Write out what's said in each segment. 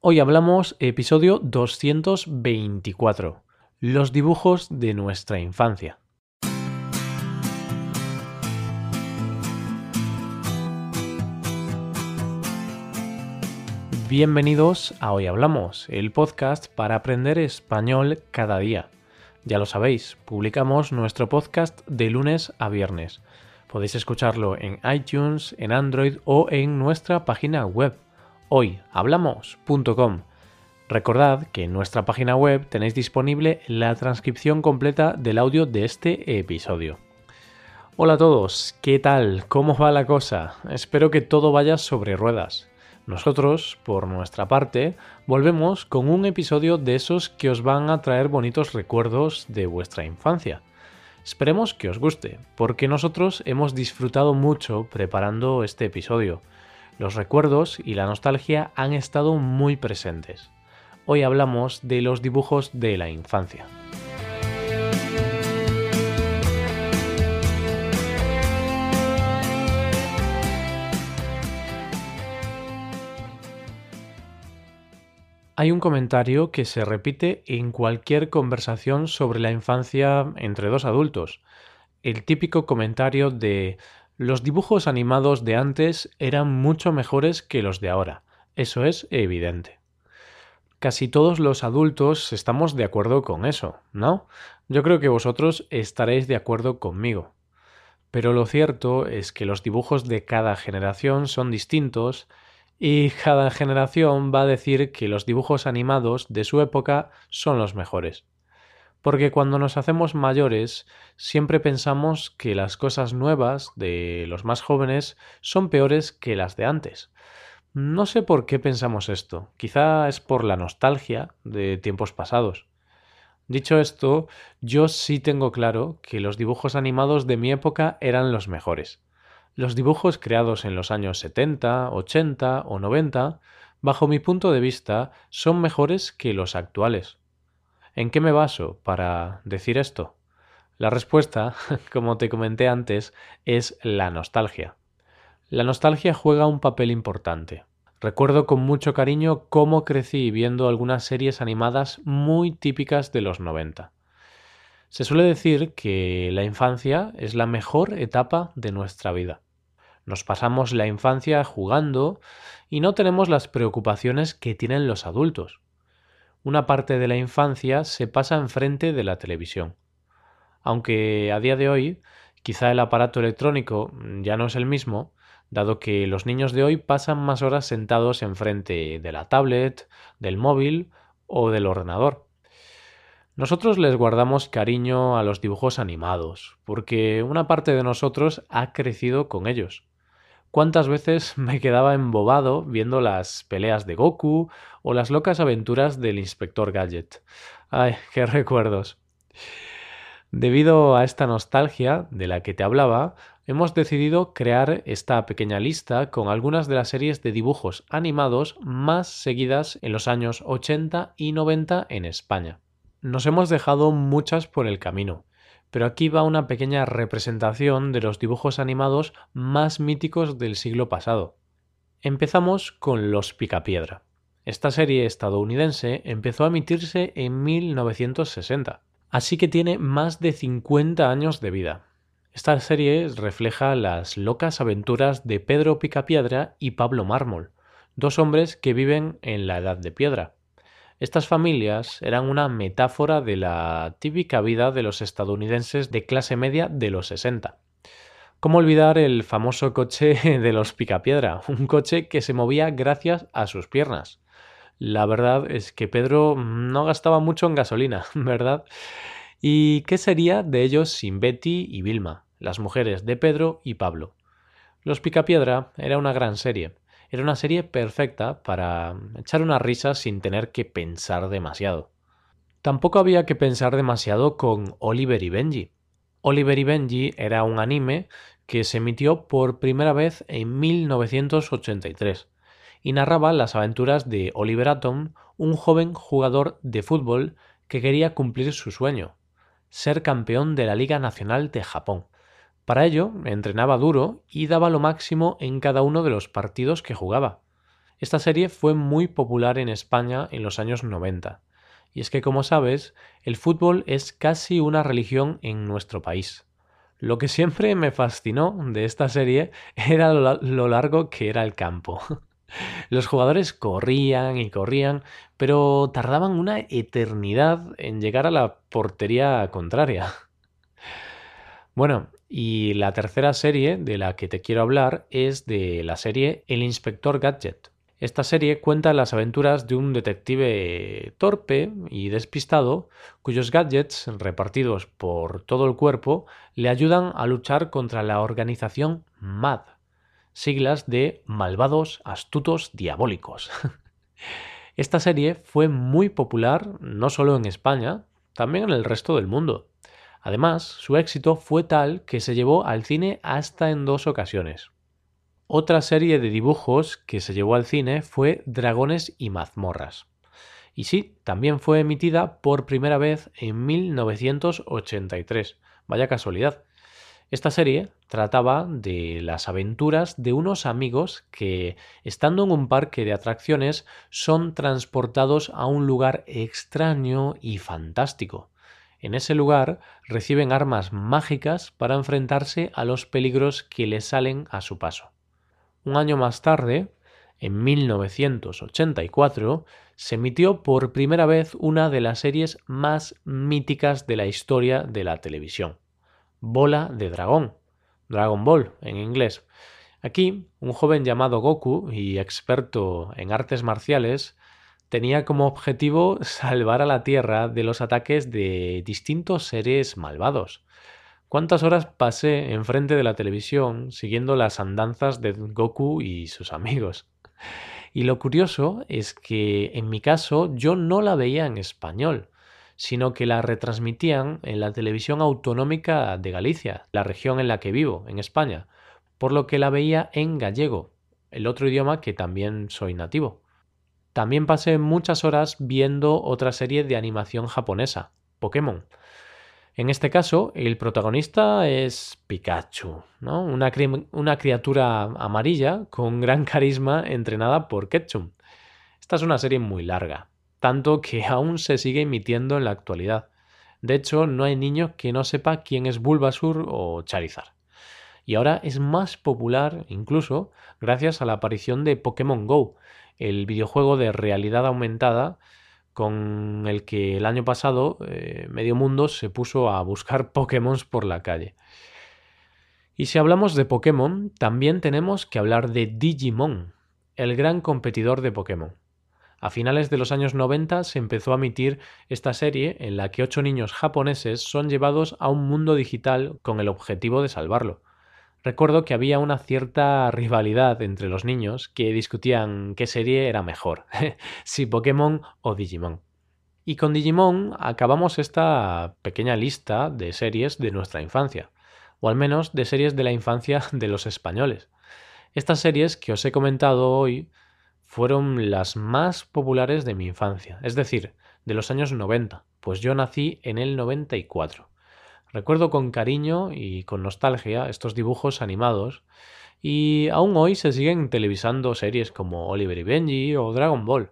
Hoy hablamos episodio 224, los dibujos de nuestra infancia. Bienvenidos a Hoy Hablamos, el podcast para aprender español cada día. Ya lo sabéis, publicamos nuestro podcast de lunes a viernes. Podéis escucharlo en iTunes, en Android o en nuestra página web hoyhablamos.com. Recordad que en nuestra página web tenéis disponible la transcripción completa del audio de este episodio. Hola a todos, ¿qué tal? ¿Cómo va la cosa? Espero que todo vaya sobre ruedas. Nosotros, por nuestra parte, volvemos con un episodio de esos que os van a traer bonitos recuerdos de vuestra infancia. Esperemos que os guste, porque nosotros hemos disfrutado mucho preparando este episodio. Los recuerdos y la nostalgia han estado muy presentes. Hoy hablamos de los dibujos de la infancia. Hay un comentario que se repite en cualquier conversación sobre la infancia entre dos adultos. El típico comentario de los dibujos animados de antes eran mucho mejores que los de ahora. Eso es evidente. Casi todos los adultos estamos de acuerdo con eso, ¿no? Yo creo que vosotros estaréis de acuerdo conmigo. Pero lo cierto es que los dibujos de cada generación son distintos y cada generación va a decir que los dibujos animados de su época son los mejores. Porque cuando nos hacemos mayores siempre pensamos que las cosas nuevas de los más jóvenes son peores que las de antes. No sé por qué pensamos esto, quizá es por la nostalgia de tiempos pasados. Dicho esto, yo sí tengo claro que los dibujos animados de mi época eran los mejores. Los dibujos creados en los años 70, 80 o 90, bajo mi punto de vista, son mejores que los actuales. ¿En qué me baso para decir esto? La respuesta, como te comenté antes, es la nostalgia. La nostalgia juega un papel importante. Recuerdo con mucho cariño cómo crecí viendo algunas series animadas muy típicas de los 90. Se suele decir que la infancia es la mejor etapa de nuestra vida. Nos pasamos la infancia jugando y no tenemos las preocupaciones que tienen los adultos. Una parte de la infancia se pasa enfrente de la televisión. Aunque a día de hoy quizá el aparato electrónico ya no es el mismo, dado que los niños de hoy pasan más horas sentados enfrente de la tablet, del móvil o del ordenador. Nosotros les guardamos cariño a los dibujos animados, porque una parte de nosotros ha crecido con ellos cuántas veces me quedaba embobado viendo las peleas de Goku o las locas aventuras del inspector Gadget. Ay, qué recuerdos. Debido a esta nostalgia de la que te hablaba, hemos decidido crear esta pequeña lista con algunas de las series de dibujos animados más seguidas en los años 80 y 90 en España. Nos hemos dejado muchas por el camino, pero aquí va una pequeña representación de los dibujos animados más míticos del siglo pasado. Empezamos con Los Picapiedra. Esta serie estadounidense empezó a emitirse en 1960, así que tiene más de 50 años de vida. Esta serie refleja las locas aventuras de Pedro Picapiedra y Pablo Mármol, dos hombres que viven en la Edad de Piedra. Estas familias eran una metáfora de la típica vida de los estadounidenses de clase media de los 60. ¿Cómo olvidar el famoso coche de los Picapiedra? Un coche que se movía gracias a sus piernas. La verdad es que Pedro no gastaba mucho en gasolina, ¿verdad? ¿Y qué sería de ellos sin Betty y Vilma, las mujeres de Pedro y Pablo? Los Picapiedra era una gran serie, era una serie perfecta para echar una risa sin tener que pensar demasiado. Tampoco había que pensar demasiado con Oliver y Benji. Oliver y Benji era un anime que se emitió por primera vez en 1983 y narraba las aventuras de Oliver Atom, un joven jugador de fútbol que quería cumplir su sueño, ser campeón de la Liga Nacional de Japón. Para ello, entrenaba duro y daba lo máximo en cada uno de los partidos que jugaba. Esta serie fue muy popular en España en los años 90. Y es que, como sabes, el fútbol es casi una religión en nuestro país. Lo que siempre me fascinó de esta serie era lo largo que era el campo. Los jugadores corrían y corrían, pero tardaban una eternidad en llegar a la portería contraria. Bueno, y la tercera serie de la que te quiero hablar es de la serie El Inspector Gadget. Esta serie cuenta las aventuras de un detective torpe y despistado cuyos gadgets, repartidos por todo el cuerpo, le ayudan a luchar contra la organización MAD, siglas de Malvados, Astutos, Diabólicos. Esta serie fue muy popular no solo en España, también en el resto del mundo. Además, su éxito fue tal que se llevó al cine hasta en dos ocasiones. Otra serie de dibujos que se llevó al cine fue Dragones y mazmorras. Y sí, también fue emitida por primera vez en 1983. Vaya casualidad. Esta serie trataba de las aventuras de unos amigos que, estando en un parque de atracciones, son transportados a un lugar extraño y fantástico. En ese lugar reciben armas mágicas para enfrentarse a los peligros que les salen a su paso. Un año más tarde, en 1984, se emitió por primera vez una de las series más míticas de la historia de la televisión, Bola de Dragón, Dragon Ball en inglés. Aquí, un joven llamado Goku y experto en artes marciales tenía como objetivo salvar a la Tierra de los ataques de distintos seres malvados. ¿Cuántas horas pasé enfrente de la televisión siguiendo las andanzas de Goku y sus amigos? Y lo curioso es que en mi caso yo no la veía en español, sino que la retransmitían en la televisión autonómica de Galicia, la región en la que vivo, en España, por lo que la veía en gallego, el otro idioma que también soy nativo. También pasé muchas horas viendo otra serie de animación japonesa, Pokémon, en este caso, el protagonista es Pikachu, una, una criatura amarilla con gran carisma entrenada por Ketchum. Esta es una serie muy larga, tanto que aún se sigue emitiendo en la actualidad. De hecho, no hay niño que no sepa quién es Bulbasur o Charizard. Y ahora es más popular incluso gracias a la aparición de Pokémon Go, el videojuego de realidad aumentada con el que el año pasado eh, medio mundo se puso a buscar Pokémon por la calle. Y si hablamos de Pokémon, también tenemos que hablar de Digimon, el gran competidor de Pokémon. A finales de los años 90 se empezó a emitir esta serie en la que ocho niños japoneses son llevados a un mundo digital con el objetivo de salvarlo. Recuerdo que había una cierta rivalidad entre los niños que discutían qué serie era mejor, si Pokémon o Digimon. Y con Digimon acabamos esta pequeña lista de series de nuestra infancia, o al menos de series de la infancia de los españoles. Estas series que os he comentado hoy fueron las más populares de mi infancia, es decir, de los años 90, pues yo nací en el 94. Recuerdo con cariño y con nostalgia estos dibujos animados y aún hoy se siguen televisando series como Oliver y Benji o Dragon Ball,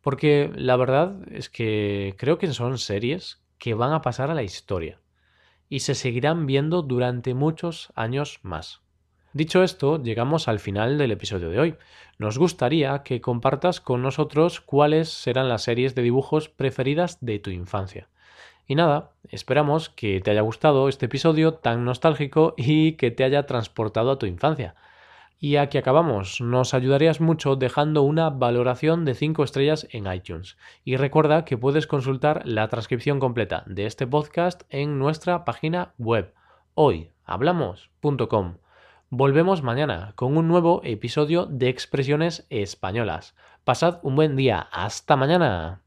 porque la verdad es que creo que son series que van a pasar a la historia y se seguirán viendo durante muchos años más. Dicho esto, llegamos al final del episodio de hoy. Nos gustaría que compartas con nosotros cuáles serán las series de dibujos preferidas de tu infancia. Y nada, esperamos que te haya gustado este episodio tan nostálgico y que te haya transportado a tu infancia. Y aquí acabamos, nos ayudarías mucho dejando una valoración de 5 estrellas en iTunes. Y recuerda que puedes consultar la transcripción completa de este podcast en nuestra página web hoyhablamos.com. Volvemos mañana con un nuevo episodio de Expresiones Españolas. Pasad un buen día. Hasta mañana.